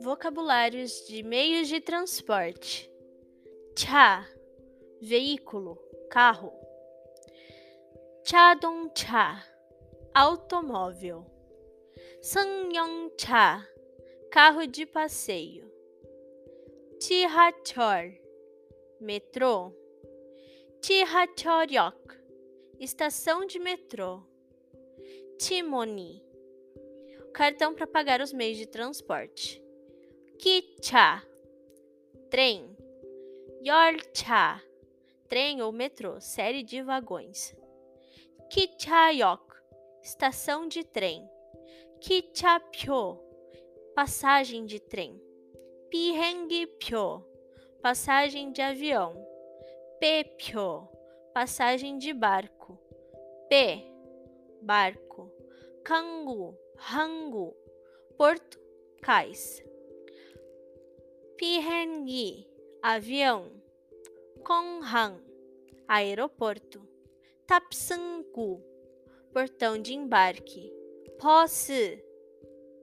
Vocabulários de meios de transporte: cha, veículo, carro. cha, automóvel. cha, carro de passeio. Chihachor, metrô. Chihachoryok, estação de metrô. Timoni, cartão para pagar os meios de transporte. Kicha, trem. Yorcha, trem ou metrô, série de vagões. Kichayok, estação de trem. Kichapyo, passagem de trem. Pihengpyo, passagem de avião. Pepyo, passagem de barco. P, barco. Kangu, hangu, porto, cais. Pihengi, avião. Konghang, aeroporto. Tapsanggu, portão de embarque. Posse,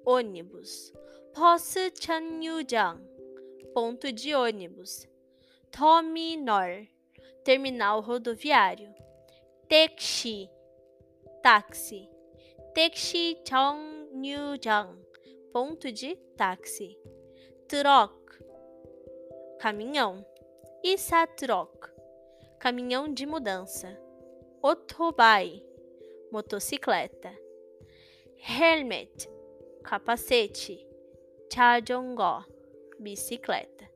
ônibus. Posse Chanyujang, ponto de ônibus. Tominor, terminal rodoviário. Tekshi, táxi. Tekshi Chongyujang, ponto de táxi. Truck, caminhão. Isatrok, caminhão de mudança. Otobai, motocicleta. Helmet, capacete. Chajongo, bicicleta.